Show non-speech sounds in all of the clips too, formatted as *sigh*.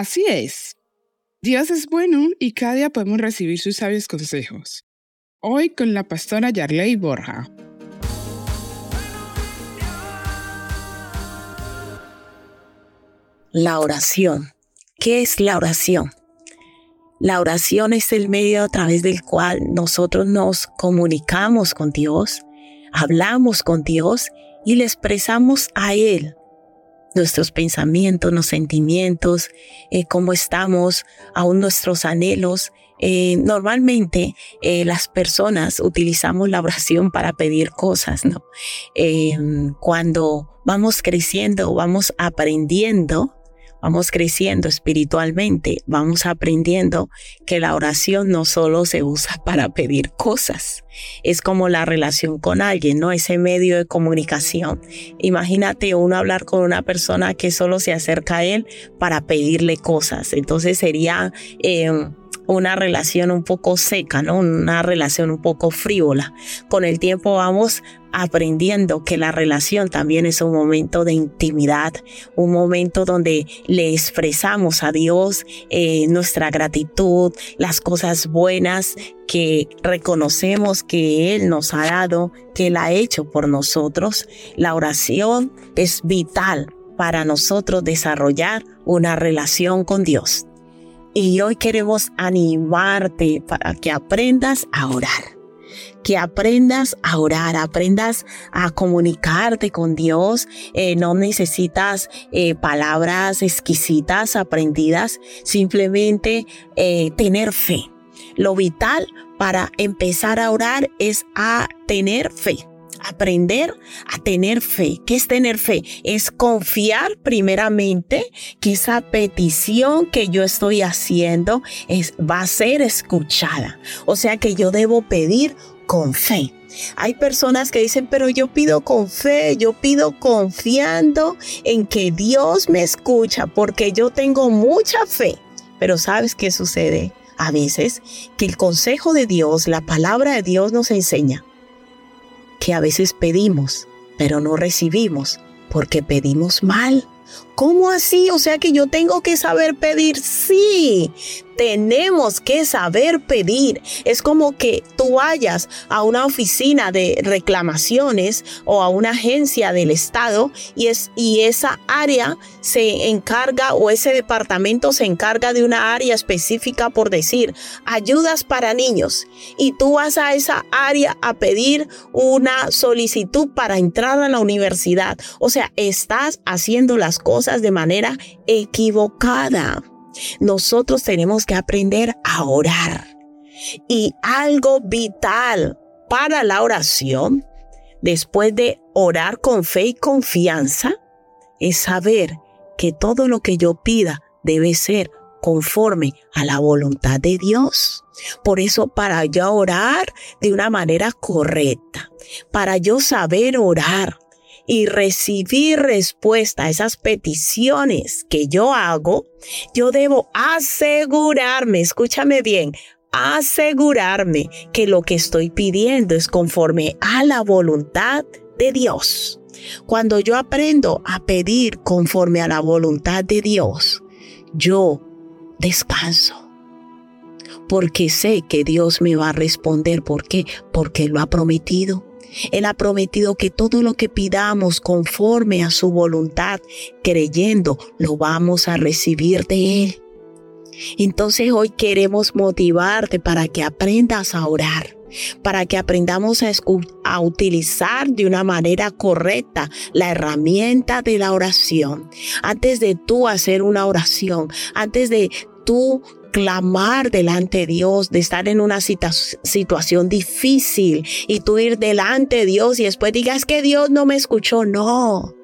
Así es. Dios es bueno y cada día podemos recibir sus sabios consejos. Hoy con la pastora Yarley Borja. La oración. ¿Qué es la oración? La oración es el medio a través del cual nosotros nos comunicamos con Dios, hablamos con Dios y le expresamos a Él nuestros pensamientos, los sentimientos, eh, cómo estamos, aún nuestros anhelos. Eh, normalmente eh, las personas utilizamos la oración para pedir cosas, ¿no? cuando vamos creciendo, vamos aprendiendo, vamos creciendo espiritualmente, vamos aprendiendo que la oración no solo se usa *laughs* para pedir cosas, es como la relación con alguien, ¿no? Ese medio de comunicación. Imagínate uno hablar con una persona que solo se acerca a él para pedirle cosas, entonces sería... Eh, una relación un poco seca, ¿no? Una relación un poco frívola. Con el tiempo vamos aprendiendo que la relación también es un momento de intimidad, un momento donde le expresamos a Dios eh, nuestra gratitud, las cosas buenas que reconocemos que Él nos ha dado, que Él ha hecho por nosotros. La oración es vital para nosotros desarrollar una relación con Dios. Y hoy queremos animarte para que aprendas a orar. Que aprendas a orar, aprendas a comunicarte con Dios. Eh, no necesitas eh, palabras exquisitas aprendidas, simplemente eh, tener fe. Lo vital para empezar a orar es a tener fe aprender a tener fe. ¿Qué es tener fe? Es confiar primeramente que esa petición que yo estoy haciendo es, va a ser escuchada. O sea que yo debo pedir con fe. Hay personas que dicen, pero yo pido con fe, yo pido confiando en que Dios me escucha porque yo tengo mucha fe. Pero ¿sabes qué sucede? A veces que el consejo de Dios, la palabra de Dios nos enseña que a veces pedimos, pero no recibimos porque pedimos mal. ¿Cómo así? O sea que yo tengo que saber pedir. Sí, tenemos que saber pedir. Es como que tú vayas a una oficina de reclamaciones o a una agencia del Estado y, es, y esa área se encarga o ese departamento se encarga de una área específica por decir ayudas para niños y tú vas a esa área a pedir una solicitud para entrar a la universidad. O sea, estás haciendo las cosas de manera equivocada. Nosotros tenemos que aprender a orar. Y algo vital para la oración, después de orar con fe y confianza, es saber que todo lo que yo pida debe ser conforme a la voluntad de Dios. Por eso para yo orar de una manera correcta, para yo saber orar, y recibir respuesta a esas peticiones que yo hago, yo debo asegurarme, escúchame bien, asegurarme que lo que estoy pidiendo es conforme a la voluntad de Dios. Cuando yo aprendo a pedir conforme a la voluntad de Dios, yo descanso. Porque sé que Dios me va a responder. ¿Por qué? Porque lo ha prometido. Él ha prometido que todo lo que pidamos conforme a su voluntad, creyendo, lo vamos a recibir de Él. Entonces hoy queremos motivarte para que aprendas a orar, para que aprendamos a, utilizar de una manera correcta la herramienta de la oración. Antes de tú hacer una oración, antes de tú clamar delante de Dios, de estar en una situación difícil y tú ir delante de Dios y después digas que Dios no me escuchó. No.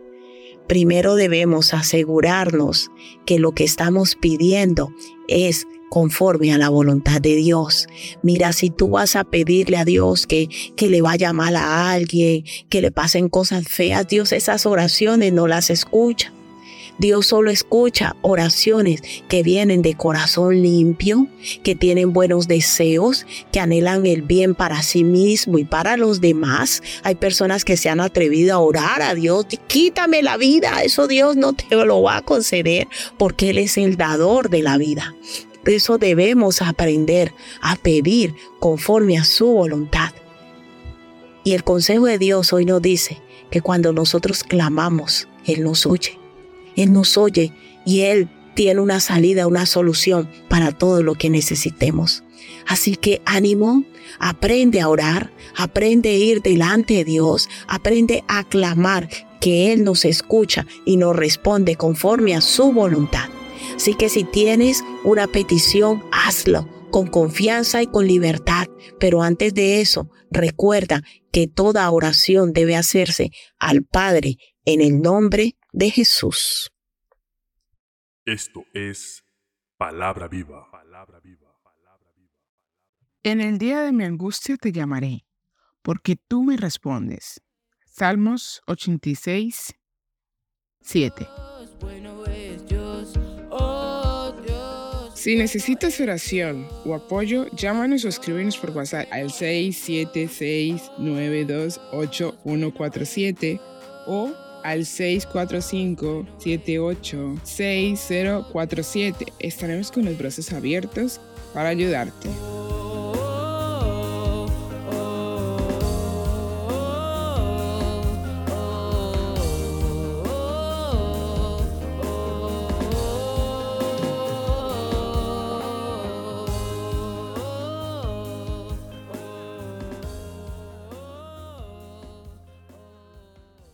Primero debemos asegurarnos que lo que estamos pidiendo es conforme a la voluntad de Dios. Mira, si tú vas a pedirle a Dios que, que le vaya mal a alguien, que le pasen cosas feas, Dios esas oraciones no las escucha. Dios solo escucha oraciones que vienen de corazón limpio, que tienen buenos deseos, que anhelan el bien para sí mismo y para los demás. Hay personas que se han atrevido a orar a Dios, quítame la vida, eso Dios no te lo va a conceder porque Él es el dador de la vida. Por eso debemos aprender a pedir conforme a su voluntad. Y el consejo de Dios hoy nos dice que cuando nosotros clamamos, Él nos oye. Él nos oye y Él tiene una salida, una solución para todo lo que necesitemos. Así que ánimo, aprende a orar, aprende a ir delante de Dios, aprende a clamar que Él nos escucha y nos responde conforme a su voluntad. Así que si tienes una petición, hazlo con confianza y con libertad. Pero antes de eso, recuerda que toda oración debe hacerse al Padre en el nombre de Jesús. Esto es palabra viva. En el día de mi angustia te llamaré, porque tú me respondes. Salmos 86, 7. Bueno es Dios, oh Dios. Si necesitas oración o apoyo, llámanos o escríbenos por WhatsApp al 676-928-147 o al 645-786047. Estaremos con los brazos abiertos para ayudarte.